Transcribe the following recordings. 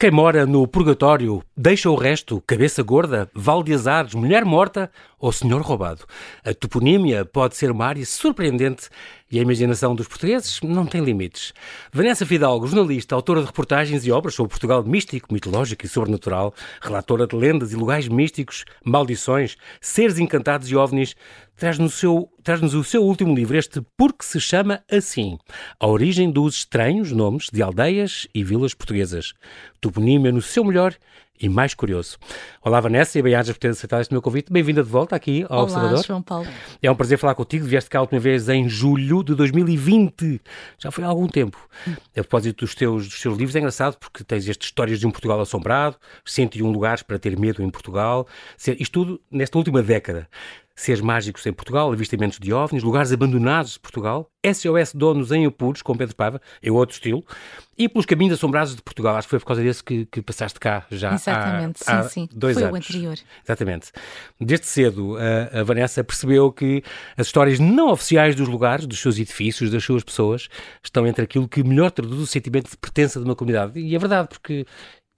Quem mora no purgatório deixa o resto, cabeça gorda, val de azares, mulher morta ou senhor roubado. A toponímia pode ser uma área surpreendente e a imaginação dos portugueses não tem limites. Vanessa Fidalgo, jornalista, autora de reportagens e obras sobre Portugal místico, mitológico e sobrenatural, relatora de lendas e lugares místicos, maldições, seres encantados e ovnis, traz-nos o, seu, traz o seu último livro, este Porque se chama assim, a origem dos estranhos nomes de aldeias e vilas portuguesas. Toponímia no seu melhor e mais curioso. Olá, Vanessa, e bem-ajas por ter aceitado este meu convite. Bem-vinda de volta aqui ao Olá, Observador. João Paulo. É um prazer falar contigo. Vieste cá a última vez em julho de 2020. Já foi há algum tempo. A propósito dos teus, dos teus livros, é engraçado porque tens estas histórias de um Portugal assombrado, 101 lugares para ter medo em Portugal. Isto tudo nesta última década seres mágicos em Portugal, avistamentos de ovnis, lugares abandonados de Portugal, SOS Donos em Apuros, com Pedro Pava, é outro estilo, e pelos caminhos assombrados de Portugal. Acho que foi por causa desse que, que passaste cá já Exatamente, há, há sim, sim. dois foi anos. o anterior. Exatamente. Desde cedo, a, a Vanessa percebeu que as histórias não oficiais dos lugares, dos seus edifícios, das suas pessoas, estão entre aquilo que melhor traduz o sentimento de pertença de uma comunidade. E é verdade, porque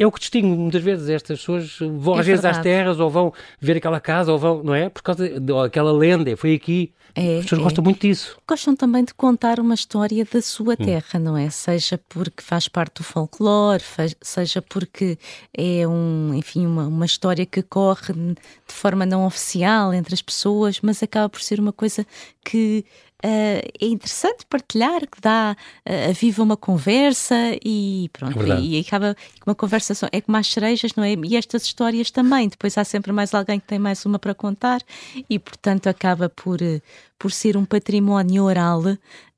é o que distingue muitas vezes estas pessoas vão É às vezes às terras ou vão ver aquela casa ou vão, não é? Por causa daquela lenda, foi aqui. É, As pessoas é. gostam muito disso. Gostam também de contar uma história da Hum. sua terra, não é? Seja porque faz parte do folclore, seja porque é um, enfim, uma, uma história que corre de forma não oficial entre as pessoas, mas acaba por ser uma coisa que ah, é interessante partilhar, que dá, ah, aviva uma conversa e pronto, É e, e acaba uma conversa só, é como as cerejas, não é? E estas histórias também, depois há sempre mais alguém que tem mais uma para contar e portanto acaba por, eh, por ser um património oral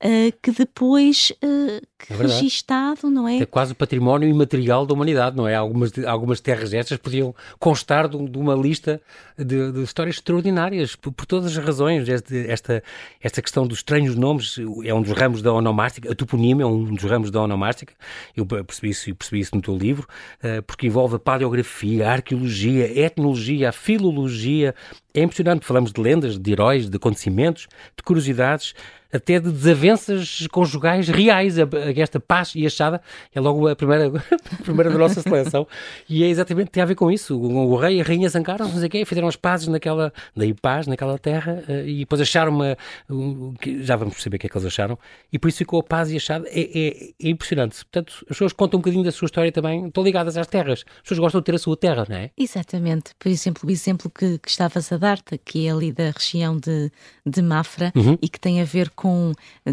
eh, que depois eh, que É registado, não é? É quase o património imaterial da humanidade, não é? Algumas, algumas terras destas podiam constar de, de uma lista de, de histórias extraordinárias, por, por todas as razões. Este- esta, esta questão dos estranhos nomes é um dos ramos da onomástica, a toponímia é um dos ramos da onomástica. Eu percebi isso, eu percebi isso no teu livro, eh, porque envolve a paleografia, a arqueologia, a etnologia, a filologia. É impressionante, falamos de lendas, de heróis, de acontecimentos, de curiosidades, até de desavenças conjugais reais. A- a- Esta paz e achada é logo a primeira, a primeira da nossa seleção. E é exatamente, tem a ver com isso. O, o rei e a rainha zangaram-se, não sei o quê, fizeram as pazes naquela, daí paz, naquela terra, eh, e depois acharam uma, um, já vamos perceber o que é que eles acharam, e por isso ficou a paz e achada. É, é, é impressionante. Portanto, as pessoas contam um bocadinho da sua história também, estão ligadas às terras. As pessoas gostam de ter a sua terra, não é? Exatamente. Por exemplo, o exemplo que, que estavas a dar-te, que é ali da região de, de Mafra Uhum. e que tem a ver com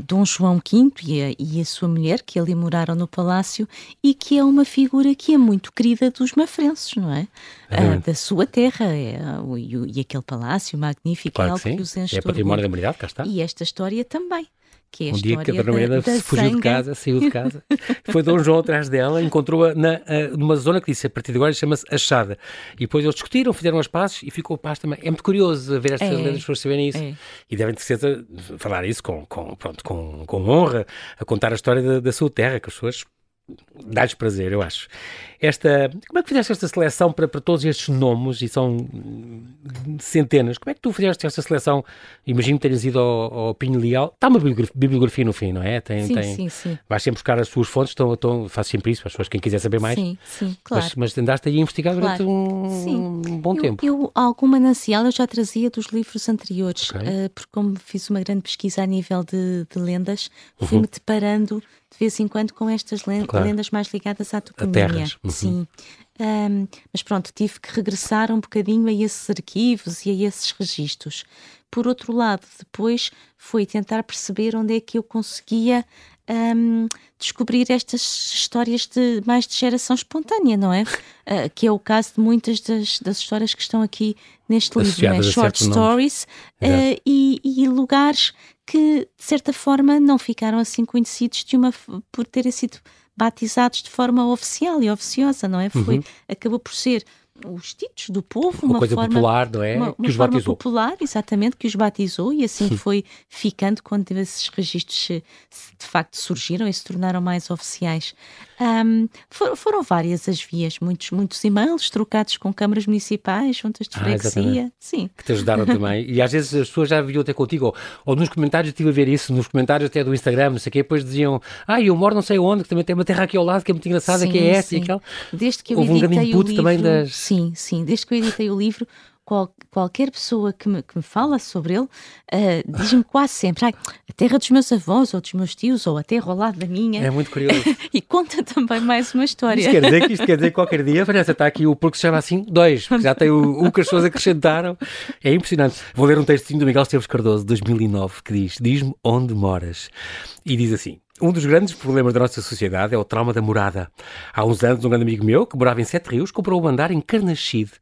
Dom João V e a, e a sua mulher, que ali moraram no palácio e que é uma figura que é muito querida dos mafrenses, não é? Ah, da sua terra. É, e, e aquele palácio magnífico Claro é que algo que, sim. os enche É património da humanidade, cá está. E esta história também. Que é a Um dia que a Dona Mariana da, da fugiu de casa, saiu de casa, foi Dom João atrás dela, encontrou-a na, a- numa zona que disse a partir de agora chama-se Achada. E depois eles discutiram, fizeram as pazes e ficou paz também. É muito curioso ver estas É. lendas, as pessoas saberem isso. É. E devem de certeza falar isso com, com, pronto, com, com honra, a contar a história da, da sua terra, que as pessoas dá-lhes prazer, eu acho. Esta, como é que fizeste esta seleção para, para todos estes nomes, e são hum, centenas, como é que tu fizeste esta seleção? Imagino que tenhas ido ao, ao Pinho Leal, está uma bibliografia, no fim, não é? Tem, Sim, tem, sim, sim. Vais sempre buscar as suas fontes, estão, estão, faço sempre isso para as pessoas, quem quiser saber mais. Sim, sim, claro. Mas, mas andaste aí a investigar durante Claro. um, Sim. bom eu, tempo. Eu, algum manancial eu já trazia dos livros anteriores, Ok. eh, porque como fiz uma grande pesquisa a nível de, de lendas, Uhum. fui-me deparando de vez em quando com estas len- Claro. lendas mais ligadas à toponímia. Uhum. Sim. Ahm, mas pronto, tive que regressar um bocadinho a esses arquivos e a esses registros. Por outro lado, depois foi tentar perceber onde é que eu conseguia ahm, descobrir estas histórias de mais de geração espontânea, não é? Ah, que é o caso de muitas das, das histórias que estão aqui neste livro, é? Short stories ah, e, e lugares que, de certa forma, não ficaram assim conhecidos de uma, por terem sido batizados de forma oficial e oficiosa, não é? Foi, Uhum. Acabou por ser os títulos do povo, uma, uma coisa forma, popular, não é? Uma, que os batizou. popular, exatamente, que os batizou e assim foi ficando quando esses registros se, se, de facto surgiram e se tornaram mais oficiais. Um, for, foram várias as vias, muitos, muitos e-mails trocados com câmaras municipais, juntas de ah, freguesia, ah, sim. Que te ajudaram também. E às vezes as pessoas já viam até contigo, ou, ou nos comentários, estive a ver isso, nos comentários até do Instagram, não sei o quê, depois diziam, ah, eu moro não sei onde, que também tem uma terra aqui ao lado que é muito engraçada, sim, que é esta sim. e aquela. Desde que eu Houve um grande input livro, também das... Sim, sim, desde que eu editei o livro, qual, qualquer pessoa que me, que me fala sobre ele uh, diz-me quase sempre a terra dos meus avós ou dos meus tios ou a terra ao lado da minha. É muito curioso. e conta também mais uma história. Isto quer dizer que, isto quer dizer que qualquer dia, Vanessa, está aqui o porco se chama assim, dois, já tem o, o que as pessoas acrescentaram. É impressionante. Vou ler um textinho do Miguel Esteves Cardoso, 2009, que diz: Diz-me onde moras. E diz assim. Um dos grandes problemas da nossa sociedade é o trauma da morada. Há uns anos, um grande amigo meu, que morava em Sete Rios, comprou um andar em Carnaxide.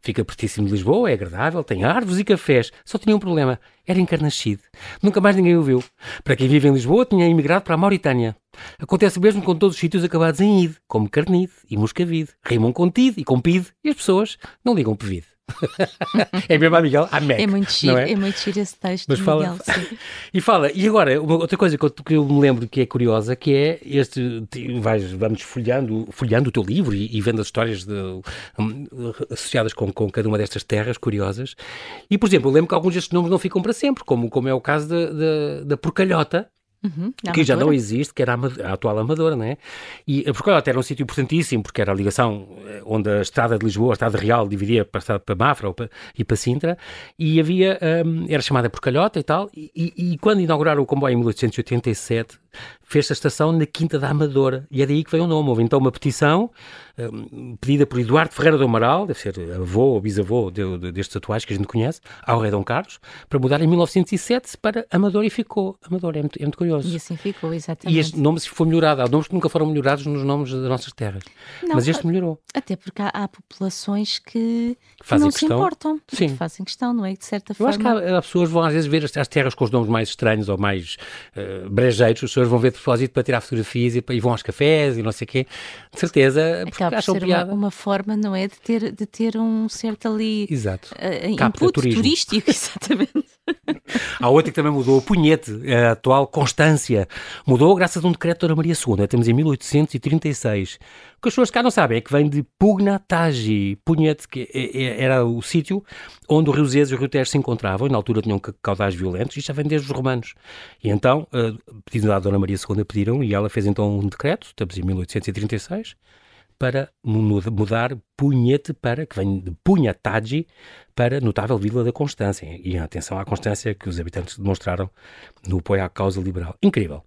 Fica pertíssimo de Lisboa, é agradável, tem árvores e cafés. Só tinha um problema, era em Carnaxide. Nunca mais ninguém o viu. Para quem vive em Lisboa, tinha emigrado para a Mauritânia. Acontece mesmo com todos os sítios acabados em ide, como Carnide e Moscavide. Rimam com tide e com pide, e as pessoas não ligam pevide. é mesmo a Miguel, a Mac. É muito giro, é? é? muito giro esse texto Mas fala, Miguel, E fala, e agora, uma, outra coisa que eu, que eu, me lembro que é curiosa, que é este, vais, vamos folheando, folheando o teu livro e, e vendo as histórias de, um, associadas com, com cada uma destas terras curiosas. E, por exemplo, eu lembro que alguns destes nomes não ficam para sempre, como, como é o caso da, da, da porcalhota, Uhum, que já não existe, que era a, a atual Amadora, né? E a Porcalhota era um sítio importantíssimo, porque era a ligação eh, onde a estrada de Lisboa, a estrada real, dividia para, para Mafra para, e para Sintra, e havia, um, era chamada Porcalhota e tal, e, e, e quando inauguraram o comboio em 1887, fez a estação na Quinta da Amadora, e é daí que veio o nome. Houve então uma petição um, pedida por Eduardo Ferreira do Amaral, deve ser avô ou bisavô de, de, destes atuais que a gente conhece, ao rei Dom Carlos, para mudar em 1907 para Amador e ficou. Amador, é muito, é muito curioso. E assim ficou, exatamente. E este nome se foi melhorado. Há nomes que nunca foram melhorados nos nomes das nossas terras. Não, Mas este melhorou. Até porque há, há populações que, que não questão. se importam. Sim. Que fazem questão, não é? De certa Eu forma. acho que há, há, pessoas vão às vezes ver as, as, terras com os nomes mais estranhos ou mais uh, brejeiros, as pessoas vão ver propósito para tirar fotografias e, e, vão aos cafés e não sei o quê. De certeza, porque Acaba acham piada. Uma, uma forma, não é? De ter, de ter um certo ali Exato. Uh, input turístico, exatamente. Há outra que também mudou, Punhete, a atual Constância. Mudou graças a um decreto da Dona Maria II, temos em 1836. Que as pessoas cá não sabem é que vem de Pugnatagi. Punhete, que é, é, era o sítio onde o Rio Zés e o Rio Tejo se encontravam, e na altura tinham caudais violentos, e já vem desde os romanos. E então, uh, pedindo à Dona Maria II, pediram, e ela fez então um decreto, estamos em 1836, para mudar Punhete para, que vem de Punhatagi, para notável Vila da Constância. E atenção à constância que os habitantes demonstraram no apoio à causa liberal. Incrível.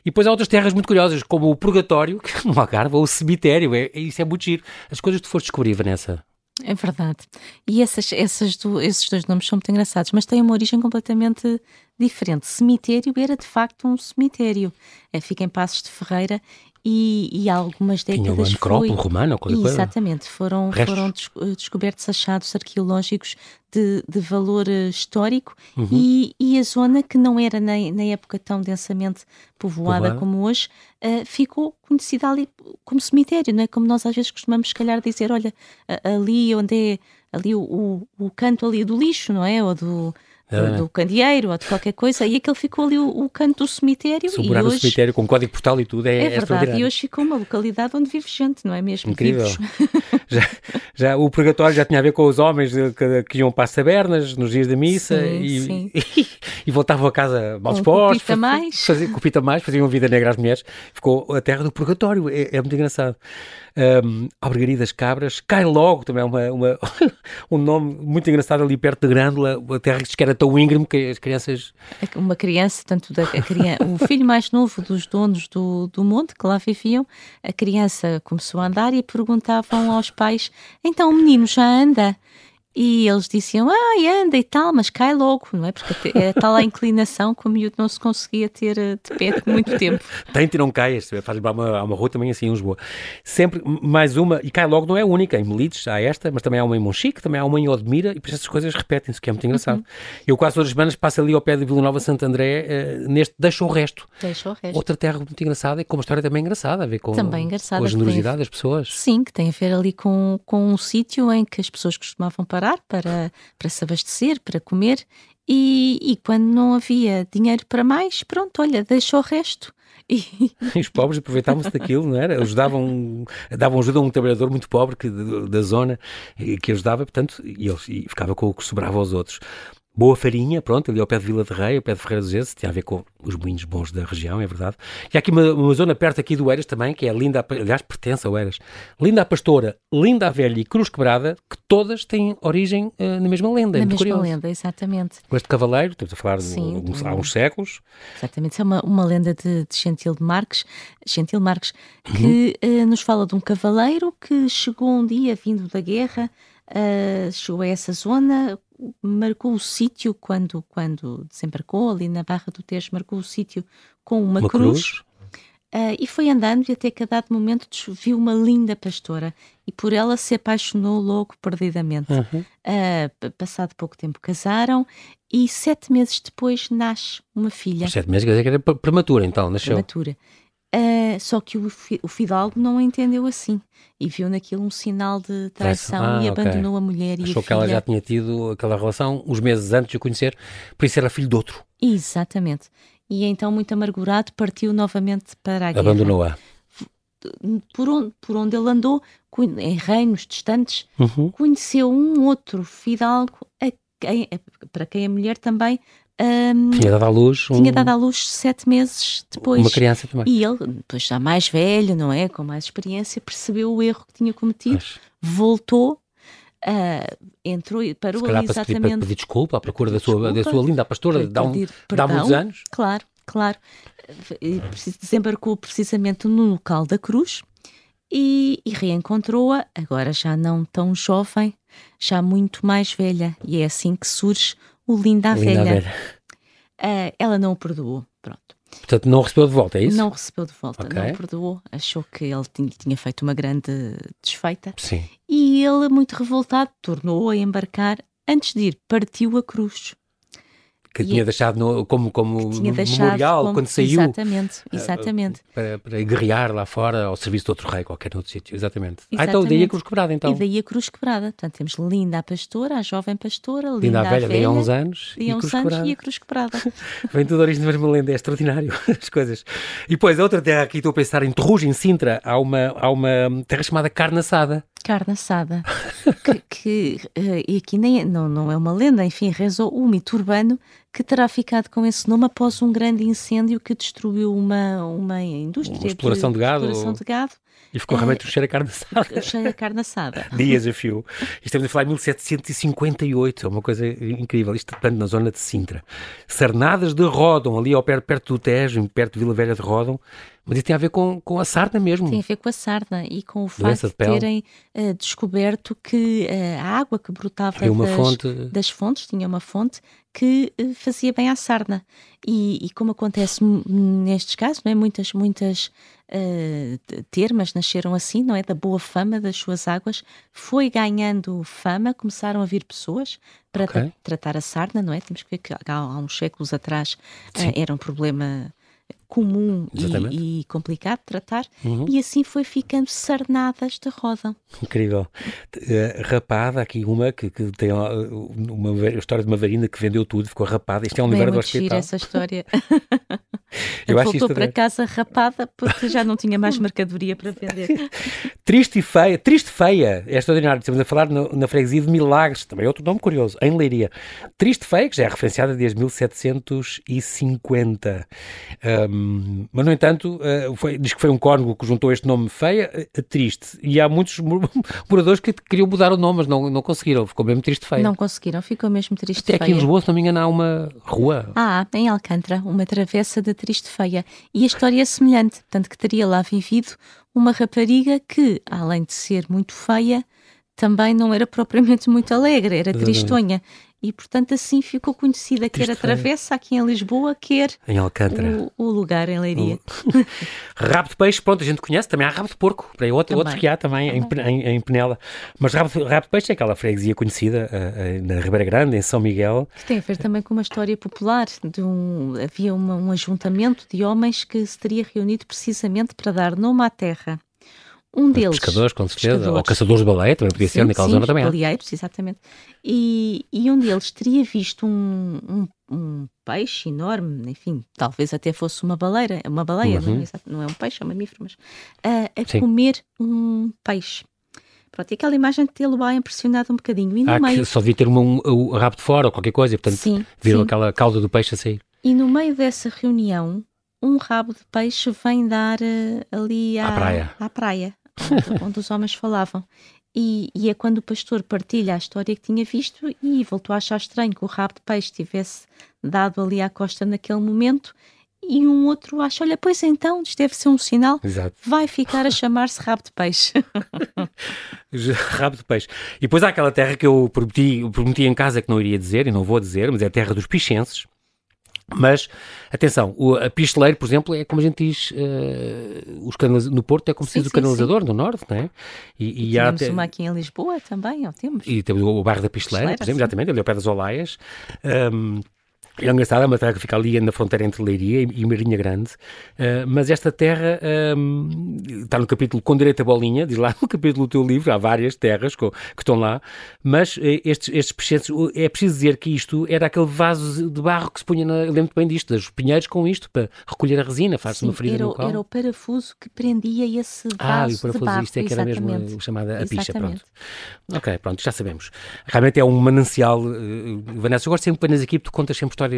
E depois há outras terras muito curiosas, como o Purgatório, que no Algarve, ou o cemitério. É, é, isso é muito giro. As coisas que tu foste descobrir, Vanessa. É verdade. E essas, essas do, esses dois nomes são muito engraçados, mas têm uma origem completamente diferente. Cemitério era de facto um cemitério. É, fica em Passos de Ferreira e, e há algumas décadas Tinha uma necrópole foi... romana coisa? Exatamente, foram, foram eh, descobertos achados arqueológicos de, de valor eh, histórico uhum. e, e, a zona que não era na, na época tão densamente povoada Povoada. como hoje, uh, ficou conhecida ali como cemitério, não é? Como nós às vezes costumamos, se calhar, dizer, olha, ali onde é ali o, o, o canto ali do lixo, não é? Ou do do, do candeeiro ou de qualquer coisa, e aquele ficou ali o, o canto do cemitério. Sobrar o cemitério com código postal e tudo é, é, é verdade. E hoje ficou uma localidade onde vive gente, não é mesmo? Incrível. já, já, o purgatório já tinha a ver com os homens que, que iam para as tabernas nos dias da missa sim, e, sim. E, e, voltavam a casa mal dispostos. Cupita mais. Cupita mais, faziam vida negra às mulheres. Ficou a terra do purgatório. É, é muito engraçado um, Albergaria Cabras, cai logo também é uma, uma um nome muito engraçado ali perto de Grândola, a terra que era tão íngreme que as crianças... Uma criança, tanto da criança, o filho mais novo dos donos do, do monte, que lá viviam, a criança começou a andar e perguntavam aos pais, então o menino já anda? E eles diziam, ah, anda e tal, mas cai logo, não é? Porque é tal a inclinação que o miúdo não se conseguia ter eh, de pé por muito tempo. Tente e não caias, faz lembrar uma, uma rua também assim em Lisboa. Sempre mais uma, e cai logo não é a única, em Melides há esta, mas também há uma em Monchique, também há uma em Odmira, e por essas coisas repetem-se, que é muito engraçado. Uhum. Eu quase todas as semanas passo ali ao pé de Vila Nova Santo André, uh, neste Deixa o Resto. Deixa o Resto. Outra terra muito engraçada e com uma história também engraçada, a ver com, também engraçada, com a generosidade das pessoas. Sim, que tem a ver ali com, com um sítio em que as pessoas costumavam parar para para se abastecer, para comer, e, e, quando não havia dinheiro para mais, pronto, olha, deixa o resto. E... os pobres aproveitavam-se daquilo, não era? Ajudavam, davam ajuda a um trabalhador muito pobre que, da zona que ajudava, portanto, e, ele, e ficava com o que sobrava aos outros. Boa farinha, pronto, ali ao pé de Vila de Rei, ao pé de Ferreira dos Esse, tem a ver com os moinhos bons da região, é verdade. E há aqui uma, uma, zona perto aqui do Eiras também, que é Linda, aliás, pertence ao Eiras. Linda a Pastora, Linda a Velha e Cruz Quebrada, que todas têm origem uh, na mesma lenda. Na é mesma curioso. lenda, exatamente. Com este cavaleiro, estamos a falar Sim, de, um, há uns séculos. Exatamente, isso é uma, uma lenda de, de Gentil de Marques, Gentil Marques, que uhum. uh, nos fala de um cavaleiro que chegou um dia vindo da guerra, uh, chegou a essa zona marcou o sítio quando, quando desembarcou ali na Barra do Tejo, marcou o sítio com uma, uma cruz. cruz. Uh, e foi andando e até que a dado momento viu uma linda pastora e por ela se apaixonou logo perdidamente. Uhum. Uh, passado pouco tempo casaram e sete meses depois nasce uma filha. Por sete meses quer dizer que era prematura então, nasceu. Prematura. Uh, só que o, o, Fidalgo não a entendeu assim e viu naquilo um sinal de traição ah, e okay. abandonou a mulher Achou e a que ela já tinha tido aquela relação uns meses antes de o conhecer, por isso era filho de outro. Exatamente. E então, muito amargurado, partiu novamente para a guerra. Abandonou-a. Por onde, por onde ele andou, em reinos distantes, uhum. conheceu um outro fidalgo a quem, para quem a mulher também um, tinha dado à luz um, tinha dado à luz sete meses depois. Uma criança também. E ele depois já mais velho não é? Com mais experiência percebeu o erro que tinha cometido Mas... voltou uh, entrou e parou ali exatamente para pedir desculpa à procura da sua, da sua linda pastora de há, um, há muitos anos. Claro claro. Desembarcou precisamente no local da cruz e, e reencontrou-a agora já não tão jovem já muito mais velha. E é assim que surge o Linda Velha. velha. Uh, ela não o perdoou, pronto. Portanto, não recebeu de volta, é isso? Não recebeu de volta, okay. não o perdoou. Achou que ele tinha, tinha, feito uma grande desfeita. Sim. E ele, muito revoltado, tornou a embarcar. Antes de ir, partiu a cruz que e tinha é, deixado no, como, como tinha memorial como, quando saiu. Exatamente, eh, exatamente. Para, para guerrear lá fora ao serviço de outro rei, qualquer outro sítio, exatamente. exatamente. Ah, então daí a cruz quebrada, então. E daí a cruz quebrada. Portanto, temos Linda a pastora, a jovem pastora, Linda, linda a velha, daí há uns anos, e, a uns anos e a cruz quebrada. Vem tudo a origem da mesma lenda, é extraordinário as coisas. E depois, a outra terra aqui, estou a pensar em Terrugem, em Sintra, há uma, há uma terra chamada Carne Assada. Carne assada, que, que uh, e aqui nem, é, não, não é uma lenda, enfim, rezou o mito urbano que terá ficado com esse nome após um grande incêndio que destruiu uma, uma indústria uma exploração de, de gado. Exploração de gado e ficou realmente o cheiro a carne assada. Cheiro a carne assada. Dias a fio. Estamos a falar em 1758, é uma coisa incrível. Isto portanto, na zona de Sintra. Sarnadas de Rodon, ali ao perto, perto do Tejo, perto de Vila Velha de Rodon. Mas isso tem a ver com, com a sarna mesmo. Tem a ver com a sarna e com o facto de, de terem uh, descoberto que uh, a água que brotava das, fonte... das fontes, tinha uma fonte que uh, fazia bem à sarna. E, e, como acontece nestes casos, não é? muitas, muitas termas nasceram assim, não é? Da boa fama das suas águas, foi ganhando fama, começaram a vir pessoas para okay. tra tratar a sarna, não é? Temos que ver que há, há uns séculos atrás era um problema comum e, e, complicado de tratar, uhum. e assim foi ficando sarnadas de roda. Incrível. Uh, rapada, aqui uma que, que tem uma, uma, história de uma varina que vendeu tudo, ficou rapada. Isto é um livro do hospital. essa história. Eu acho voltou para casa rapada porque já não tinha mais mercadoria para vender. triste e feia, triste feia, é extraordinário. Estamos a falar no, na freguesia de Milagres, também outro nome curioso, em Leiria. Triste feia, que já é referenciada desde 1750. Um, mas, no entanto, uh, foi, diz que foi um cónigo que juntou este nome feia uh, triste. E há muitos moradores que queriam mudar o nome, mas não, não conseguiram. Ficou mesmo triste feia. Não conseguiram, ficou mesmo triste Até feia. aqui em Lisboa, se não me engano, há uma rua. Ah, em Alcântara, uma travessa de triste feia. E a história é semelhante, tanto que teria lá vivido uma rapariga que, além de ser muito feia, também não era propriamente muito alegre, era tristonha. E, portanto, assim ficou conhecida, quer a Travessa aqui em Lisboa, quer em Alcântara. O, o lugar em Leiria. O... rabo de peixe, pronto, a gente conhece, também há rabo de porco, para outro, outro que há também, também. Em, em, em, Penela. Mas rabo, rabo de peixe é aquela freguesia conhecida uh, uh, na Ribeira Grande, em São Miguel. Que tem a ver também com uma história popular. De um, havia uma, um ajuntamento de homens que se teria reunido precisamente para dar nome à terra um deles. Pescadores, com certeza. Pescadores. Ou caçadores de baleia, também podia ser, naquela sim, zona também. Baleeiros, exatamente. E, e um deles teria visto um, um, um, peixe enorme, enfim, talvez até fosse uma baleia, uma baleia, uhum. não, é, não, é, um peixe, é um mamífero, mas uh, a sim. comer um peixe. Pronto, e aquela imagem de tê-lo lá impressionado um bocadinho. E no ah, meio... só devia ter um, um, um, rabo de fora ou qualquer coisa, e portanto sim, viram sim. aquela cauda do peixe a sair. E no meio dessa reunião, um rabo de peixe vem dar uh, ali à, à praia. À praia onde, os homens falavam. E, e, é quando o pastor partilha a história que tinha visto e voltou a achar estranho que o rabo de peixe tivesse dado ali à costa naquele momento. E um outro acha: olha, pois então, isto deve ser um sinal, Exato. vai ficar a chamar-se rabo de peixe. rabo de peixe. E depois há aquela terra que eu prometi, prometi em casa que não iria dizer, e não vou dizer, mas é a terra dos pichenses. Mas, atenção, o, a pisteleiro, por exemplo, é como a gente diz, uh, os no Porto é como se diz o canalizador sim. no Norte, não é? E, e, e temos até... uma aqui em Lisboa também, ó, temos. E temos o, bairro da Pisteleira, por exemplo, sim. exatamente, ali ao pé das Olaias. Um, é engraçado, é uma terra que fica ali na fronteira entre Leiria e, Marinha Grande, uh, mas esta terra um, está no capítulo Com Direito a Bolinha, diz lá no capítulo do teu livro, há várias terras que, que estão lá, mas uh, estes, estes peixes, é preciso dizer que isto era aquele vaso de barro que se punha, na, eu lembro bem disto, dos pinheiros com isto, para recolher a resina, faz-se uma ferida era, no Era o parafuso que prendia esse vaso Ah, e o parafuso, barro, isto é que era mesmo chamada a picha, pronto. Ok, pronto, já sabemos. Realmente é um manancial, uh, Vanessa, eu gosto sempre de aqui, porque tu contas sempre histórias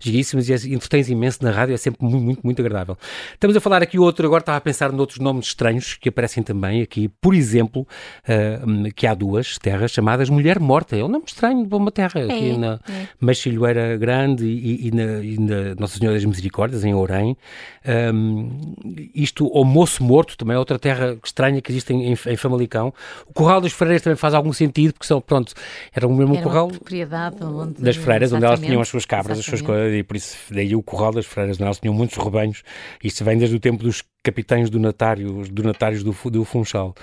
giríssimas e entretens imenso na rádio, é sempre muito, muito, muito agradável. Estamos a falar aqui outro, agora estava a pensar noutros nomes estranhos que aparecem também aqui, por exemplo, uh, que há duas terras chamadas Mulher Morta, é um nome estranho de uma terra, é, aqui na é. Machilhoeira Grande e, e, na, e, na, Nossa Senhora das Misericórdias, em Ourém. Um, isto, ou Moço Morto, também é outra terra estranha que existe em, em Famalicão. O Curral das Freiras também faz algum sentido, porque são, pronto, era o mesmo era propriedade onde, das freiras, onde elas tinham as suas cabras, exatamente. as suas coisas, e por isso daí o curral das freiras, é? elas tinham muitos rebanhos, isto vem desde o tempo dos capitães donatários, donatários do, do Funchal.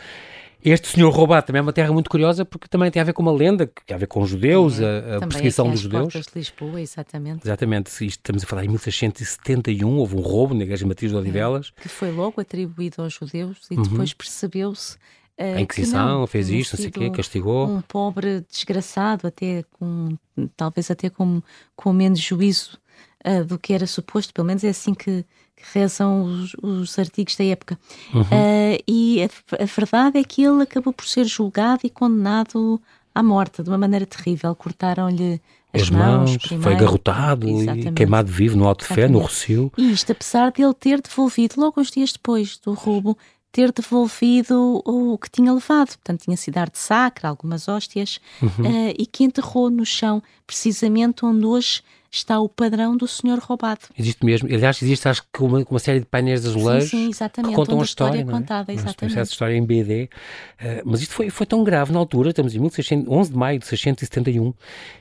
Este senhor roubado também é uma terra muito curiosa porque também tem a ver com uma lenda, que tem a ver com os judeus, a, a perseguição dos judeus. de Lisboa, exatamente. Exatamente, isto, estamos a falar em 1671, houve um roubo na Igreja de Odivelas. É, que foi logo atribuído aos judeus e uhum. depois percebeu-se a Inquisição não, fez isto, não sei o quê, castigou. Um pobre desgraçado, até com, talvez até com, com menos juízo uh, do que era suposto, pelo menos é assim que, que rezam os, os, artigos da época. Uhum. Uh, e a, a, verdade é que ele acabou por ser julgado e condenado à morte de uma maneira terrível. Cortaram-lhe as, as mãos, mãos foi agarrotado e queimado vivo no alto de fé, no Rocio. E isto apesar de ele ter devolvido, logo uns dias depois do roubo, ter devolvido o que tinha levado. Portanto, tinha sido arte sacra, algumas hóstias, uhum. uh, e que enterrou no chão, precisamente onde hoje está o padrão do senhor roubado. Existe mesmo. Aliás, existe acho que uma, uma série de painéis de azulejos sim, sim, que contam a história, história é? contada. Exatamente. Essa história em BD. Uh, mas isto foi, foi tão grave na altura, estamos em 1600, 11 de maio de 671,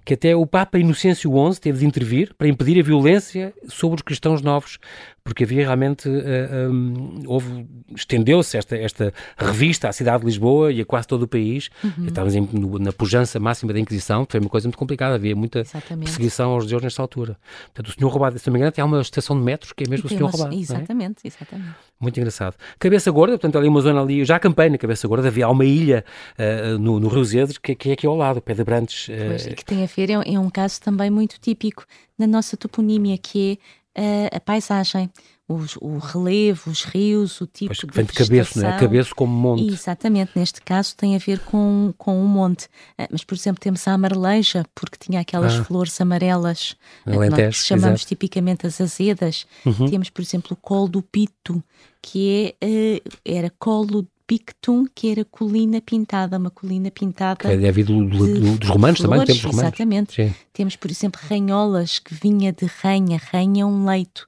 que até o Papa Inocêncio XI teve de intervir para impedir a violência sobre os cristãos novos, porque havia realmente, uh, eh, um, houve, estendeu-se esta, esta revista à cidade de Lisboa e a quase todo o país. Uhum. Estávamos em, no, na pujança máxima da Inquisição, foi uma coisa muito complicada, havia muita Exatamente. perseguição aos judeus nesta altura. Portanto, o senhor roubado, se não me engano, há uma estação de metros que é mesmo o senhor roubado. Exatamente, é? exatamente. Muito engraçado. Cabeça Gorda, portanto, ali uma zona ali, já acampei na Cabeça Gorda, havia uma ilha uh, no, no Rio Zedres, que, que, é aqui ao lado, Pé de Brantes. Uh... Pois, que tem a ver, é, é um caso também muito típico na nossa toponímia, que é a, a paisagem, os, o relevo, os rios, o tipo pois, de vem de cabeça, não é? Cabeça como monte. Exatamente, neste caso tem a ver com, com um monte. Ah, mas, por exemplo, temos a amareleja, porque tinha aquelas ah. flores amarelas, Alentejo, que chamamos exato. tipicamente as azedas. Uhum. Temos, por exemplo, o colo do pito, que é, uh, era colo Pictum, que era colina pintada, uma colina pintada. Que é havido do, do, dos romanos flores, também, temos romanos. Exatamente. Sim. Temos, por exemplo, ranholas, que vinha de ranha. Ranha é um leito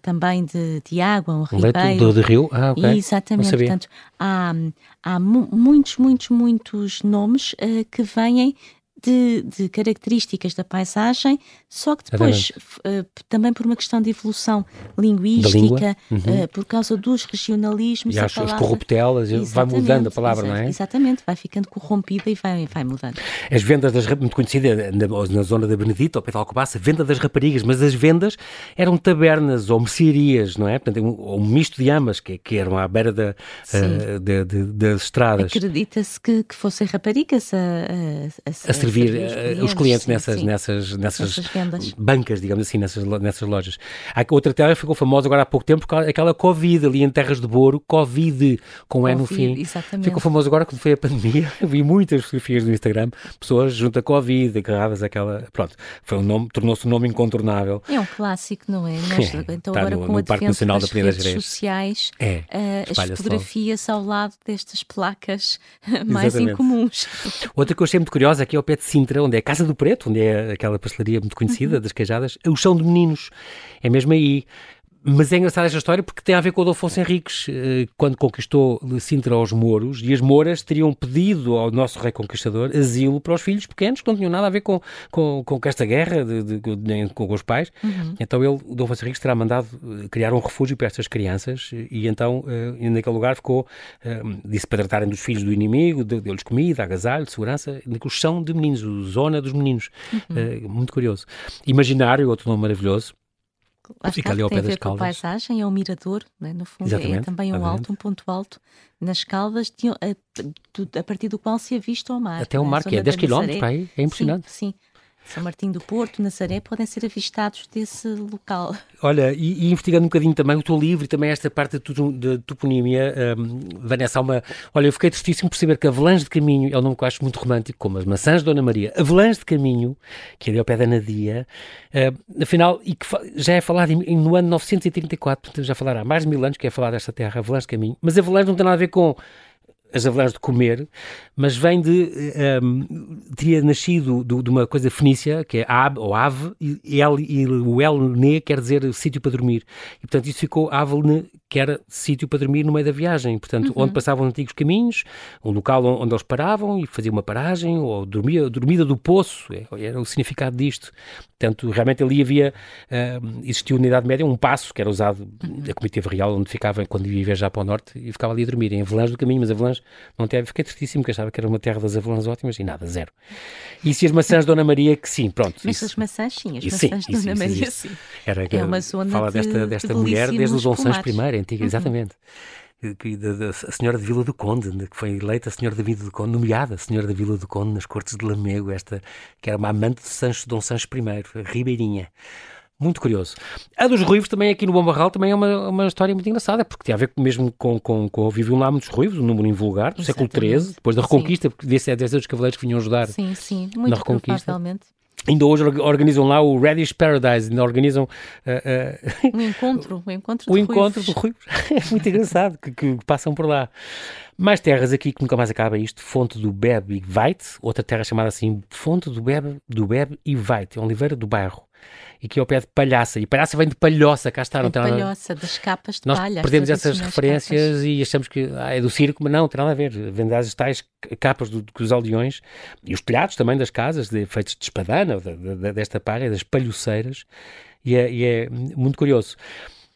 também de, de água, um, um leito de rio? Ah, ok. Exatamente, portanto, há, há mu muitos, muitos, muitos nomes uh, que vêm de, de, características da paisagem, só que depois, uh, também por uma questão de evolução linguística, uhum. uh, por causa dos regionalismos. E as, palavra... as corruptelas, vai mudando a palavra, não é? Exatamente, vai ficando corrompida e vai, vai mudando. As vendas das muito conhecida na, na zona da Benedita, ao pé de Alcobaça, venda das raparigas, mas as vendas eram tabernas ou mercearias, não é? Portanto, um, um misto de ambas, que, que eram à beira da, uh, de, de, das estradas. Acredita-se que, que fossem raparigas a, a, a, a servir servir os clientes, os clientes nessas, sim. nessas, nessas, nessas bancas, digamos assim, nessas, nessas lojas. Há outra terra ficou famosa agora há pouco tempo, aquela Covid ali em Terras de Boro, Covid, com E no fim. Exatamente. Ficou famoso agora quando foi a pandemia. Vi muitas fotografias no Instagram, pessoas junto a Covid, agarradas àquela. Pronto, foi um nome, tornou-se um nome incontornável. É um clássico, não é? Nós, então, agora no, com o Parque Nacional das da redes Jerez. sociais, é, uh, as fotografias ao lado destas placas mais Exatamente. incomuns. Outra que eu achei muito curiosa aqui é o pé de Sintra, onde é a Casa do Preto, onde é aquela pastelaria muito conhecida uhum. das queijadas, é o chão de meninos. É mesmo aí. Mas é engraçada esta história porque tem a ver com o Adolfo Henriques, eh, quando conquistou Sintra aos mouros, e as mouras teriam pedido ao nosso rei conquistador asilo para os filhos pequenos, que não tinham nada a ver com, com, com esta guerra, de, de, de, com os pais. Uhum. Então ele, o Adolfo Henriques, terá mandado eh, criar um refúgio para estas crianças, e então eh, naquele lugar ficou, disse para tratarem dos filhos do inimigo, deu-lhes comida, agasalho, segurança, o chão de meninos, zona dos meninos. Uhum. Muito curioso. Imaginário, outro nome maravilhoso, Lá Fica ali ao pé das caldas. a paisagem, é o mirador, né? no fundo é Exatamente. é também um alto, um ponto alto nas caldas, de, a, a, partir do qual se avista o mar. Até o né? mar, que é 10 km para aí, é impressionante. Sim, sim. São Martinho do Porto, Nazaré, podem ser avistados desse local. Olha, e, e investigando um bocadinho também o teu livro e também esta parte de toponímia, um, Vanessa, uma... Olha, eu fiquei tristíssimo por saber que Avelãs de Caminho é um nome que eu acho muito romântico, como as maçãs de Dona Maria. Avelãs de Caminho, que é ali ao pé da Nadia, uh, afinal, e que já é falado em, no ano 934, portanto já falar há mais de mil anos que é falar desta terra, Avelãs de Caminho, mas Avelãs não tem nada a ver com as avelanches de comer, mas vem de. Um, ehm, teria nascido de, de, uma coisa fenícia, que é ab ou ave, e, el, e o quer dizer sítio para dormir. E portanto isso ficou avelne, que era sítio para dormir no meio da viagem. Portanto, uhum. onde passavam antigos caminhos, um local onde eles paravam e faziam uma paragem, ou dormia, dormida do poço, é, era o significado disto. Portanto, realmente ali havia, uh, existiu na Idade Média um passo que era usado uhum. a comitiva real, onde ficava, quando ia viajar para o norte, e ficava ali a dormir, em Avelãs do caminho, mas Avelãs não teve, fiquei tristíssimo, porque achava que era uma terra das Avelãs ótimas, e nada, zero. E se as maçãs de Dona Maria, que sim, pronto. Mas isso, as maçãs sim, as maçãs de Dona Maria sim. Era, é uma zona fala de, desta, desta de mulher desde os Dom Sancho I, antiga, uhum. exatamente da, da, a senhora de Vila do Conde, que foi eleita a senhora da Vila do Conde, nomeada a senhora da Vila do Conde nas cortes de Lamego, esta que era uma amante de Sancho, Dom Sancho I, a Ribeirinha. Muito curioso. A dos ruivos também aqui no Bom Barral também é uma, uma história muito engraçada, porque tem a ver mesmo com, com, com viviam lá muitos ruivos, um número invulgar, do século XIII, depois da Reconquista, sim. porque desse é desses cavaleiros que vinham ajudar sim, sim. Muito na Reconquista. Provavelmente. Ainda hoje organizam lá o Reddish Paradise, ainda organizam uh, uh, um encontro, um encontro o encontro do Ruivos. É muito engraçado que, que, passam por lá. Mais terras aqui que nunca mais acaba isto, Fonte do Bebe e Veit, outra terra chamada assim Fonte do Bebe, do Bebe e Veit, é Oliveira do Bairro e que é ao pé de Palhaça. E Palhaça vem de Palhoça, cá está. Não tem Palhoça, das capas de Nós palha. perdemos essas referências capas. e achamos que ah, é do circo, mas não, tem nada a ver. Vem as tais capas do, dos aldeões e os telhados também das casas, de, feitos de espadana, de, de, desta palha, das palhoceiras, e é, e é muito curioso.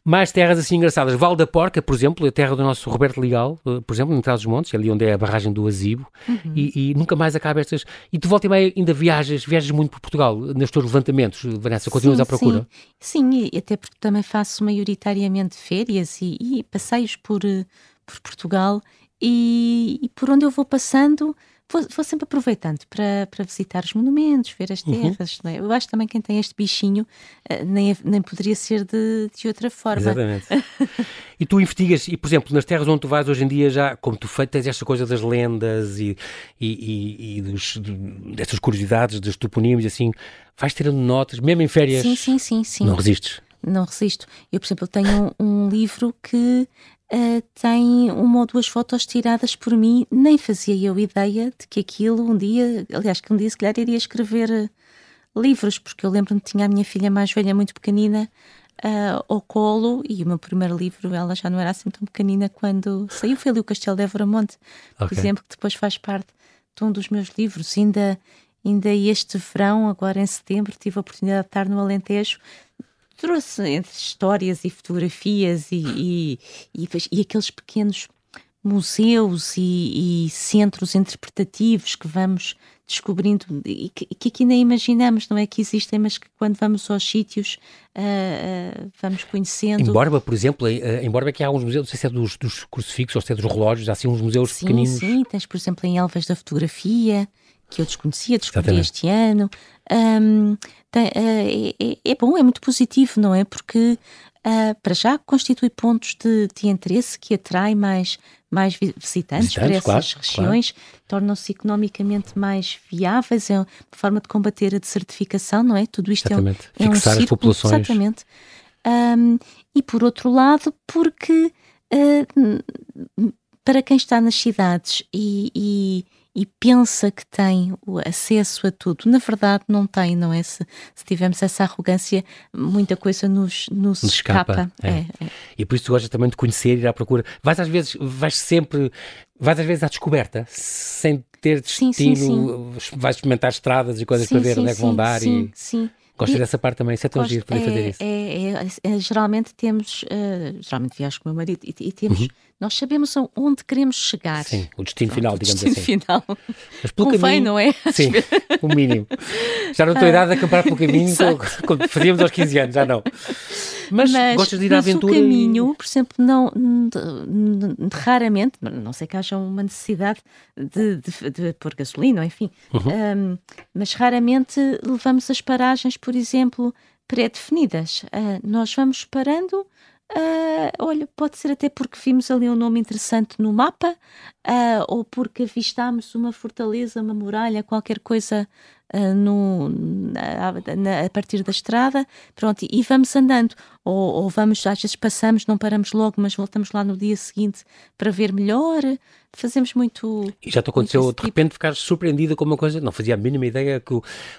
Mais terras assim engraçadas. Val da Porca, por exemplo, a terra do nosso Roberto Legal, eh, por exemplo, no Trás dos Montes, ali onde é a barragem do Azibo, uhum. e, e, nunca mais acaba estas. E tu volta e meia ainda viajas, viajas muito por Portugal, nos teus levantamentos, Vanessa, continuas sim, à procura? Sim. sim, e até porque também faço maioritariamente férias e, e passeios por, eh, por Portugal, e, e por onde eu vou passando vou, vou, sempre aproveitando para, para visitar os monumentos, ver as uhum. terras. Uhum. É? Eu acho também que quem tem este bichinho uh, nem, nem poderia ser de, de outra forma. Exatamente. e tu investigas, e por exemplo, nas terras onde tu vais hoje em dia já, como tu feitas, tens esta coisa das lendas e, e, e, e dos, de, destas curiosidades, dos toponímios, assim, vais tirando notas, mesmo em férias. Sim, sim, sim. sim. Não resistes? Não resisto. Eu, por exemplo, tenho um, um livro que uh, tem uma ou duas fotos tiradas por mim, nem fazia eu ideia de que aquilo um dia, aliás, que um dia se calhar iria escrever uh, livros, porque eu lembro-me que tinha a minha filha mais velha muito pequenina uh, ao colo, e o meu primeiro livro, ela já não era assim tão pequenina quando saiu, foi ali o Castelo de Évora-Monte, por okay. exemplo, que depois faz parte de um dos meus livros. Ainda, ainda este verão, agora em setembro, tive a oportunidade de estar no Alentejo trouxe entre histórias e fotografias e, e, e, e aqueles pequenos museus e, e, centros interpretativos que vamos descobrindo e que, que, aqui nem imaginamos, não é que existem, mas que quando vamos aos sítios uh, uh, vamos conhecendo. Em Borba, por exemplo, em, em Borba que há uns museus, não sei se é dos, dos crucifixos ou se é dos relógios, há assim uns museus sim, pequeninos. Sim, tens por exemplo em Elvas da Fotografia, que eu desconhecia, descobri Exatamente. este ano. Um, tem, uh, é, é, é, bom, é muito positivo, não é? Porque uh, para já constitui pontos de, de interesse que atrai mais, mais visitantes, visitantes para essas claro, regiões, claro. tornam-se economicamente mais viáveis, é uma forma de combater a desertificação, não é? Tudo isto exatamente. é um, é Fixar um círculo, as populações. Exatamente. Um, e por outro lado, porque uh, para quem está nas cidades e, e e pensa que tem o acesso a tudo. Na verdade, não tem, não é? Se, se tivermos essa arrogância, muita coisa nos, nos, nos escapa. escapa. É. É, é. E por isso tu gostas também de conhecer, ir à procura. Vais às vezes, vais sempre, vais às vezes à descoberta, sem ter destino, sim, sim, sim. vais experimentar estradas e coisas para ver onde é que vão dar. Sim, e... sim. Gosto dessa parte também, isso é tão Gosto, giro poder é, fazer isso. É, é, é, geralmente temos, uh, geralmente viajo com o meu marido e, e temos, uhum. Nós sabemos onde queremos chegar. Sim, o destino Pronto, final, digamos destino assim. final. Mas pelo Convém, caminho, não é? Sim, o mínimo. Já não estou a idade de acampar pelo caminho quando fazíamos aos 15 anos, já não. Mas, mas gostas de ir à aventura? o caminho, por exemplo, não, raramente, não sei que haja uma necessidade de, de, de pôr gasolina, enfim, uhum. um, mas raramente levamos as paragens, por exemplo, pré-definidas. Uh, nós vamos parando. Uh, olha, pode ser até porque vimos ali um nome interessante no mapa, uh, ou porque avistámos uma fortaleza, uma muralha, qualquer coisa uh, no, na, na, a partir da estrada, pronto, e, e vamos andando. Ou, ou, vamos, às vezes passamos, não paramos logo, mas voltamos lá no dia seguinte para ver melhor. Fazemos muito. E já te aconteceu de tipo. repente ficares surpreendida com uma coisa, não fazia a mínima ideia que.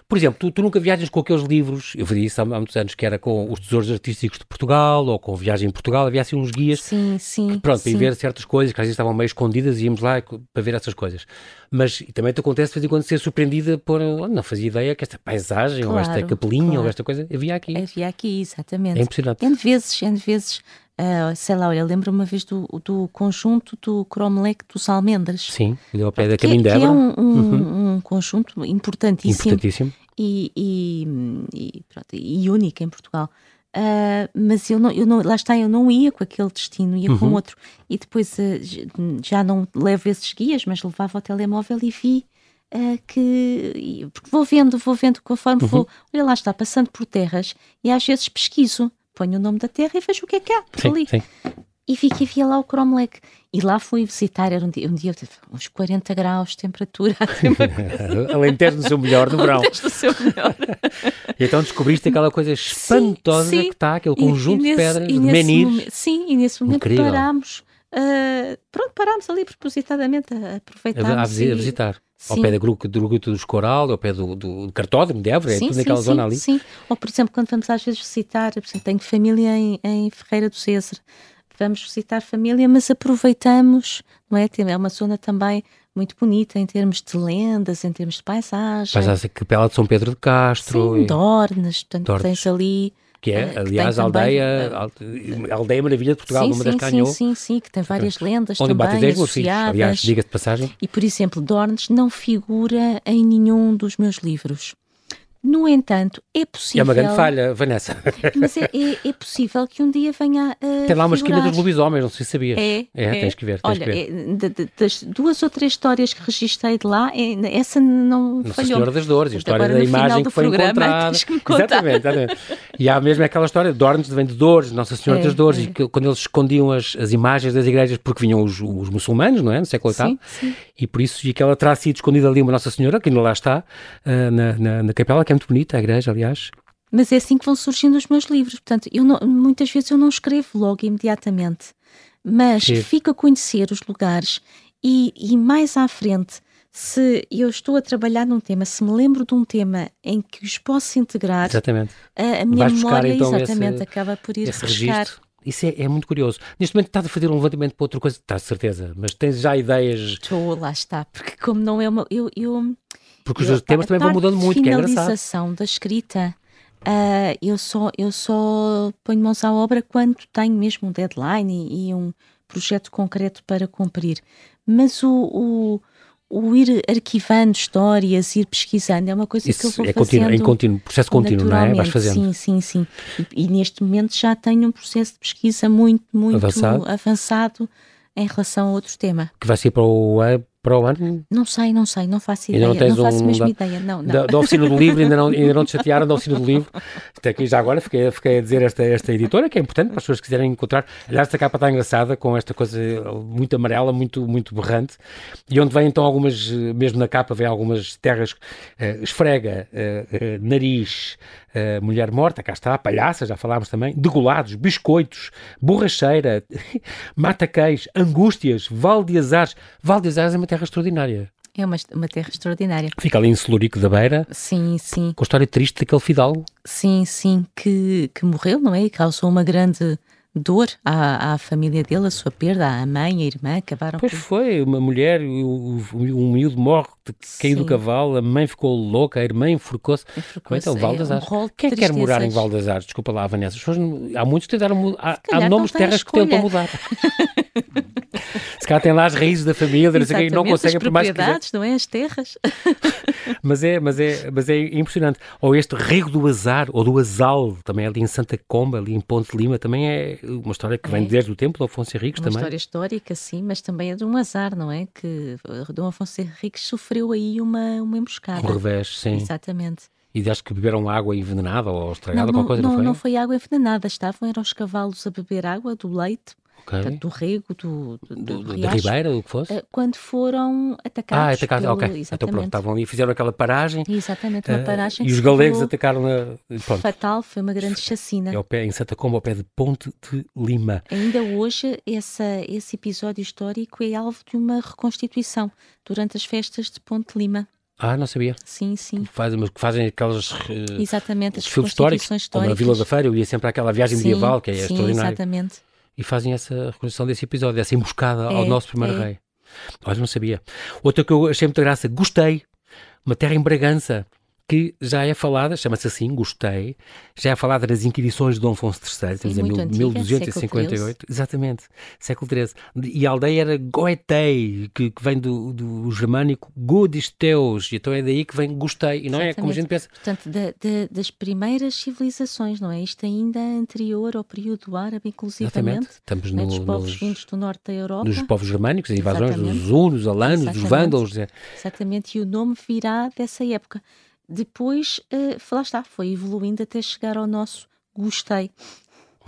Por exemplo, tu, tu nunca viajas com aqueles livros, eu vi isso há, há, muitos anos, que era com os tesouros artísticos de Portugal ou com Viagem em Portugal, havia assim uns guias. Sim, sim. Que, pronto, sim. para ir ver certas coisas que às vezes estavam meio escondidas e íamos lá para ver essas coisas. Mas também te acontece de vez em quando ser surpreendida por. Não fazia ideia que esta paisagem claro, ou esta capelinha claro. ou esta coisa havia aqui. Havia aqui, exatamente. É impressionante. N vezes, N vezes. Uh, sei lá, olha, lembro uma vez do, do conjunto do Cromlech dos Almendras. Sim, ali ao pé da Caminho que, que é um, um, uhum. um, conjunto importantíssimo. Importantíssimo. E, e, e, pronto, e único em Portugal. Uh, mas eu não, eu não, lá está, eu não ia com aquele destino, ia uhum. com outro. E depois uh, já não levo esses guias, mas levava o telemóvel e vi uh, que. Porque vou vendo, vou vendo conforme uhum. vou. Olha lá está, passando por terras e às vezes pesquiso, ponho o nome da terra e vejo o que é que há sim, ali. Sim e vi que havia lá o Cromlech. E lá fui visitar, era um dia, um dia uns 40 graus de temperatura. Alentejo no seu melhor no verão. Alentejo no seu melhor. e então descobriste aquela coisa espantosa sim, sim. que está, aquele conjunto e, e nesse, de pedras, de menires. Sim, e nesse momento Incrível. parámos. Uh, pronto, parámos ali propositadamente a aproveitar. A, a, visitar. Sim. Ao pé da Gruta dos Coral, ao pé do, do Cartódromo de Évora, é tudo naquela zona ali. Sim, ou por exemplo, quando vamos às vezes visitar, por exemplo, tenho família em, em Ferreira do César, vamos visitar família, mas aproveitamos, não é? É uma zona também muito bonita em termos de lendas, em termos de paisagem. Paisagem Capela de São Pedro de Castro. Sim, e... Dornes, portanto Dornes. tens ali... Que é, que aliás, a aldeia, também... a aldeia Maravilha de Portugal, sim, uma das sim, canhou. Sim, sim, sim, que tem várias lendas Onde também associadas. Filhos, aliás, diga-se de passagem. E, por exemplo, Dornes não figura em nenhum dos meus livros. No entanto, é possível. É uma grande falha, Vanessa. Mas é, é, é possível que um dia venha a. Tem lá uma figurar. esquina dos lobisomens, não sei se sabias. É, é, é. tens que ver. Tens Olha, que ver. É, de, de, das duas ou três histórias que registrei de lá, é, essa não Nossa falhou. Senhora das Dores, a história Agora, da imagem que foi encontrada. Exatamente, exatamente. E há mesmo aquela história, Dornes vem de Dores, Nossa Senhora É, das Dores, e que, quando eles escondiam as, as imagens das igrejas, porque vinham os, os muçulmanos, não é? No século VIII. E por isso, e que ela terá sido escondida ali, uma Nossa Senhora, que ainda lá está, uh, na, na, na capela, que é muito bonita, a igreja, aliás. Mas é assim que vão surgindo os meus livros. Portanto, eu não- muitas vezes eu não escrevo logo imediatamente, mas Sim. fico a conhecer os lugares e, e mais à frente se eu estou a trabalhar num tema, se me lembro de um tema em que os posso integrar, exatamente. a, a minha Vais buscar, memória então, exatamente esse- acaba por ir buscar. Isso é, é muito curioso. Neste momento estás a fazer um levantamento para outra coisa, estás de certeza, mas tens já ideias, Estou, lá está, porque como não é uma. Eu, eu, porque os eu- temas a também vão mudando muito, que é engraçado. finalização da escrita, ah, eu, só, eu só ponho mãos à obra quando tenho mesmo um deadline e, e um projeto concreto para cumprir. Mas o, o, o ir arquivando histórias, ir pesquisando, é uma coisa que eu Isso vou é contínuo, em fazendo contínuo, processo contínuo, não é? Vais fazendo. Sim, sim, sim. E, e neste momento já tenho um processo de pesquisa muito, muito Avançado. avançado em relação a outro tema. Que vai ser para o, para o ano Não sei, não sei, não faço Ainda ideia. não Não, tens faço um mesmo da- ideia. Não, não. da, da oficina do livro, ainda não, ainda não te chatearam da oficina do livro. Até aqui já agora fiquei, fiquei a dizer esta, esta editora, que é importante para as pessoas que quiserem encontrar. Aliás, esta capa está engraçada, com esta coisa muito amarela, muito, muito berrante, e onde vem então algumas, mesmo na capa, vem algumas terras, eh, esfrega, eh, eh, nariz, eh, mulher morta, cá está, palhaça, já falámos também, degolados, biscoitos, borracheira, mata-queis, angústias, Val de Azares. Val de Azares é uma terra extraordinária. É uma, uma terra extraordinária. Fica ali em Celurico da Beira, Sim, sim, com a história triste daquele fidalgo. sim, sim, que, que morreu, não é? E causou uma grande dor à, à família dele, a sua perda, à mãe, à irmã, acabaram Pois por... foi, uma mulher, o, o, um miúdo morre, caiu do cavalo, a mãe ficou louca, a irmã enforcou-se. enforcou-se. Então, Val das É um Artes. rol de Quem é que quer morar em tristezas. Val das Artes? Desculpa lá, Vanessa. Há muitos que tentaram mudar. Há, há nomes de terras que tentam mudar. Se calhar tem lá as raízes da família, não sei não conseguem por mais que quiser. não é? As terras. Mas é, mas, é, mas é impressionante. Ou este Rego do Azar, ou do Azal, também ali em Santa Comba, ali em Ponte Lima, também é uma história que vem É. desde o tempo do Afonso Henriques Uma também. história histórica, sim, mas também é de um azar, não é? Que Dom Afonso Henriques sofreu aí uma, uma emboscada. Um revés, sim. Exatamente. E acho que beberam água envenenada ou estragada, Não, ou qualquer coisa, não, não, foi? não foi água envenenada, estavam, eram os cavalos a beber água do leite, Ok. portanto, do rego, do, do, Do- do da Ribeira, o que fosse? eh, quando foram ah, atacados. atacados, pelo- ok. Então Exatamente. pronto, estavam ali, fizeram aquela paragem. Exatamente, uma eh, paragem e que os galegos atacaram na, pronto, fatal, foi uma grande chacina. é ao pé, em Santa Comba, ao pé de Ponte de Lima. Ainda hoje, essa, esse episódio histórico é alvo de uma reconstituição durante as festas de Ponte de Lima. Ah, não sabia. Sim, sim. Fazem, mas que fazem aquelas eh, Exatamente, as filmes históricos, reconstituições como a históricas. Vila da Feira, eu ia sempre àquela viagem Sim, medieval, que é sim, extraordinária. exatamente. E fazem essa reconstrução desse episódio, dessa emboscada ao É, nosso primeiro é. rei. Olha, não sabia. Outra que eu achei muita graça, gostei. Uma terra em Bragança, que já é falada, chama-se assim, gostei, já é falada nas Inquisições de Dom Afonso III, temos em muito mil- antiga, 1258, exatamente, século XIII. E a aldeia era Goetei, que, que vem do, do germânico Godisteus, e então é daí que vem gostei, e não é como a Exatamente. gente pensa. Portanto, da- da- das primeiras civilizações, não é? Isto ainda anterior ao período árabe, inclusivamente. Exatamente, estamos não é? no, dos povos nos, vindos do norte da Europa. nos povos germânicos, as invasões Exatamente. dos hunos, alanos, dos Exatamente. vândalos, é. Exatamente, e o nome virá dessa época. Depois, eh, lá está, foi evoluindo até chegar ao nosso gostei.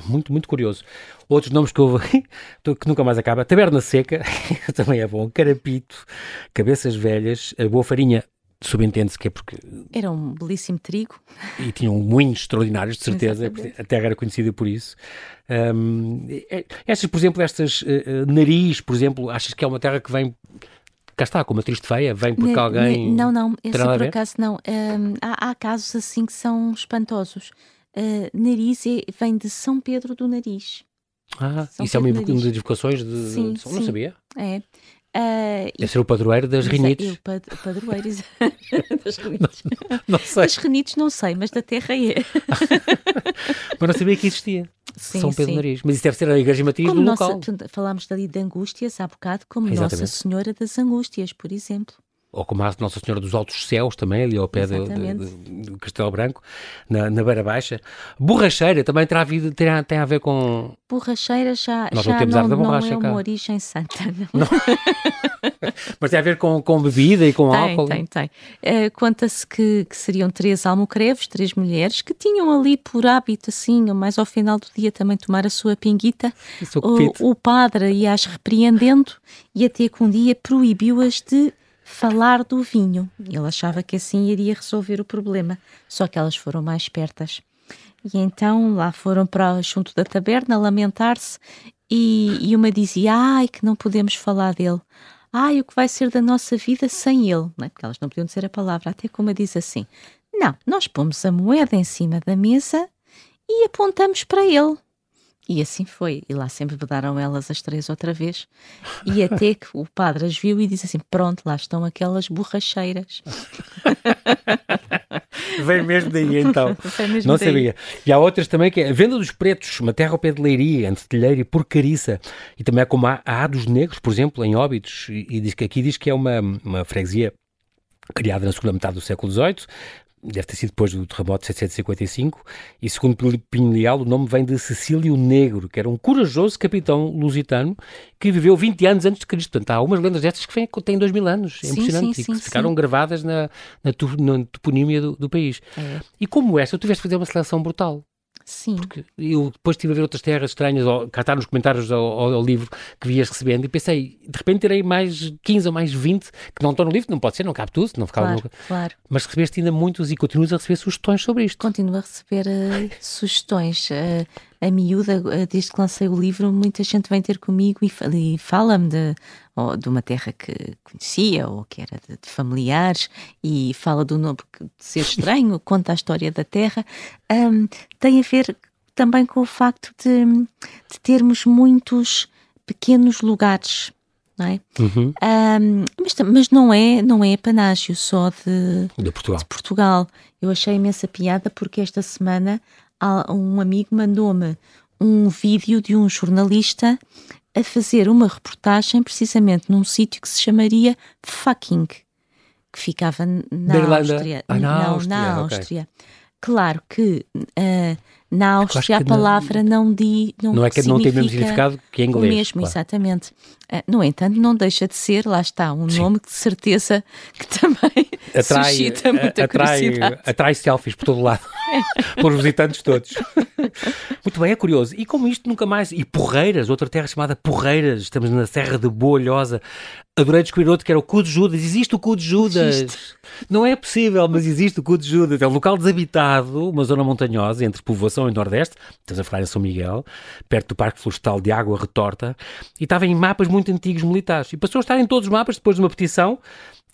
Muito, muito curioso. Outros nomes que houve, que nunca mais acaba. Taberna Seca, também é bom. Carapito, Cabeças Velhas, a Boa Farinha, subentende-se que é porque. Era um belíssimo trigo. E tinham moinhos extraordinários, de certeza. A terra era conhecida por isso. Hum, é- estas, por exemplo, estas. eh, nariz, por exemplo, achas que é uma terra que vem. Cá está, com uma triste feia, vem porque alguém. Não, não, esse a por acaso não. Há, há casos assim que são espantosos. Uh, nariz é- vem de São Pedro do Nariz. Ah, São isso é uma Pedro Nariz. uma das evocações de. Sim, de- não sim. sabia? É. Uh, e- Deve ser o padroeiro das é- rinites. eu, pad- padroeiro, das rinites. Não sei, Das rinites não sei, mas da terra é. mas não sabia que existia. Sim, São Pedro sim. Nariz. Mas isso deve ser a igreja matriz Como do nossa, local. falámos dali de angústias há bocado, como Exatamente. Nossa Senhora das Angústias, por exemplo. Ou como a Nossa Senhora dos Altos Céus, também, ali ao pé do, do- do Castelo Branco, na, na Beira Baixa. Borracheira também terá terá, tem a ver com. Borracheira já, Nós não já temos não, ar da não borracha é uma origem santa. Não. Mas tem a ver com, com bebida e com Tem, álcool. tem, tem. Eh, Conta-se que, que seriam três almocreves, três mulheres, que tinham ali por hábito, assim, mais ao final do dia também tomar a sua pinguita. O, o padre ia-as repreendendo e até que um dia proibiu-as de falar do vinho. Ele achava que assim iria resolver o problema, só que elas foram mais espertas. E então lá foram para junto da taberna lamentar-se e, e uma dizia, ai, que não podemos falar dele. ai, o que vai ser da nossa vida sem ele? Não é? Porque elas não podiam dizer a palavra, até como diz assim. Não, nós pomos a moeda em cima da mesa e apontamos para ele. E assim foi. E lá sempre vedaram elas as três outra vez. E até que o padre as viu e disse assim: Pronto, lá estão aquelas borracheiras. Vem mesmo daí então. Mesmo Não daí. sabia. E há outras também que é a Venda dos Pretos, uma terra ao pé de Leiria, entre Telheiro e Porcariça. E também há como a, a dos Negros, por exemplo, em Óbidos. E, e diz que aqui diz que é uma, uma freguesia criada na segunda metade do século XVIII, deve ter sido depois do terremoto de 755, e segundo Pinho Leal, o nome vem de Cecílio Negro, que era um corajoso capitão lusitano que viveu 20 anos antes de Cristo. Portanto, há umas lendas destas que têm 2 mil anos, é sim, impressionante, sim, e que sim, ficaram gravadas na, na, na toponímia do, do país. É. E como esta, tu tiveste de fazer uma seleção brutal. Sim. Porque eu depois estive a ver outras terras estranhas, ou cá está nos comentários ao, ao, ao, livro que vias recebendo, e pensei, de repente terei mais 15 ou mais 20 que não estão no livro, não pode ser, não cabe tudo, não ficava claro, no... claro. Mas recebeste ainda muitos e continuas a receber sugestões sobre isto. Continuo a receber uh, sugestões. Uh, a miúda, uh, desde que lancei o livro, muita gente vem ter comigo e, e fala-me de ou de uma terra que conhecia ou que era de, de familiares e fala do nome de ser estranho, conta a história da terra, um, tem a ver também com o facto de, de termos muitos pequenos lugares. Não é? Uhum. Um, mas, mas não é não é panágio só de, de, Portugal. de Portugal. Eu achei imensa piada porque esta semana um amigo mandou-me um vídeo de um jornalista a fazer uma reportagem precisamente num sítio que se chamaria Fucking, que ficava na Áustria. Ah, na não, Áustria, na Áustria. Okay. Claro que uh, na Áustria a palavra não, não, di, não, não é que não tem o mesmo significado que em inglês. O mesmo, claro. exatamente. Uh, no entanto, não deixa de ser, lá está, um Sim. nome que de certeza que também atrai, suscita muita atrai, curiosidade. Atrai selfies por todo lado, por visitantes todos. Muito bem, é curioso. E como isto nunca mais... E Porreiras, outra terra chamada Porreiras, estamos na Serra de Boalhosa. Adorei descobrir outro que era o Cu de Judas. Existe o Cu de Judas. Existe. Não é possível, mas existe o Cu de Judas. É um local desabitado, uma zona montanhosa entre povoação e nordeste. Estamos a falar em São Miguel, perto do Parque Florestal de Água Retorta. E estava em mapas muito antigos militares. E passou a estar em todos os mapas depois de uma petição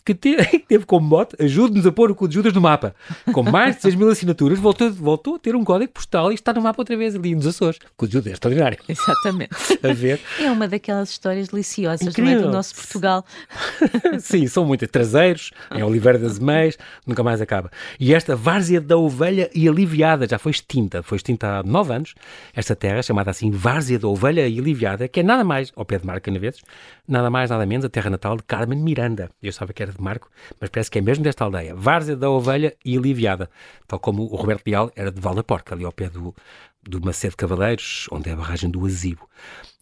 que teve como mote ajude-nos a pôr o Cu de Judas no mapa. Com mais de 6 mil assinaturas, voltou, voltou a ter um código postal e está no mapa outra vez ali nos Açores. O Cu de Judas é extraordinário. Exatamente. a ver. É uma daquelas histórias deliciosas Incrível. não é, do nosso Portugal. Sim, são muitas. Traseiros, em Oliveira das Meias, nunca mais acaba. E esta Várzea da Ovelha e Aliviada já foi extinta. Foi extinta há 9 anos. Esta terra, chamada assim Várzea da Ovelha e Aliviada, que é nada mais, ao pé de Marca Canaveses, nada mais, nada menos, a terra natal de Carmen Miranda. Eu sabia que era Marco, mas parece que é mesmo desta aldeia. Várzea da Ovelha e Aliviada, tal como o Roberto Leal era de Val da Porca, ali ao pé do, do Macedo Cavaleiros, onde é a barragem do Azibo.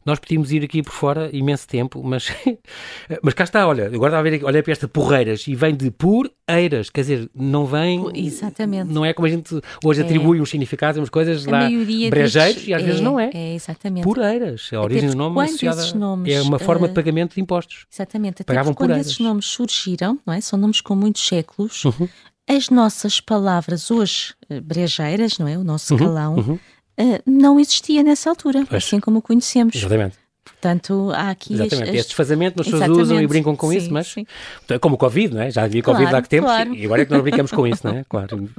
Nós podíamos ir aqui por fora imenso tempo, mas, mas cá está, olha, agora está a ver, olha para esta porreiras e vem de pureiras, quer dizer, não vem. Exatamente. Não é como a gente hoje é. atribui uns significados, umas coisas a lá brejeiros diz, e às é, vezes não é. É, exatamente. Porreiras, a origem do nome associada, nomes, é uma forma uh, de pagamento de impostos. Exatamente, até Pagavam quando esses nomes surgiram, não é? São nomes com muitos séculos. Uhum. As nossas palavras hoje eh, brejeiras, não é? O nosso uhum, calão. Uhum uh, não existia nessa altura, pois. assim como o conhecemos. Exatamente. Portanto, há aqui. Exatamente. As... Este desfazamento, as pessoas usam e brincam com sim, isso, mas. Sim. Como o Covid, não é? Já havia Covid claro, há que tempos claro. e agora é que nós brincamos com isso, não é? Claro.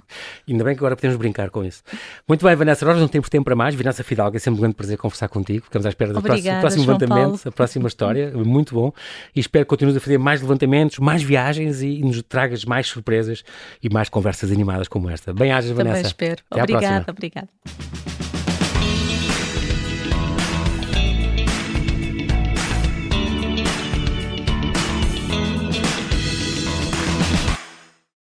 Ainda bem que agora podemos brincar com isso. Muito bem, Vanessa, nós não temos tempo para mais. Vanessa Fidalgo, é sempre um grande prazer conversar contigo. Ficamos à espera do próximo, próximo levantamento, a próxima história. Muito bom. E espero que continues a fazer mais levantamentos, mais viagens e, e nos tragas mais surpresas e mais conversas animadas como esta. Bem-ajas, Vanessa. Também espero. Até obrigada, obrigada.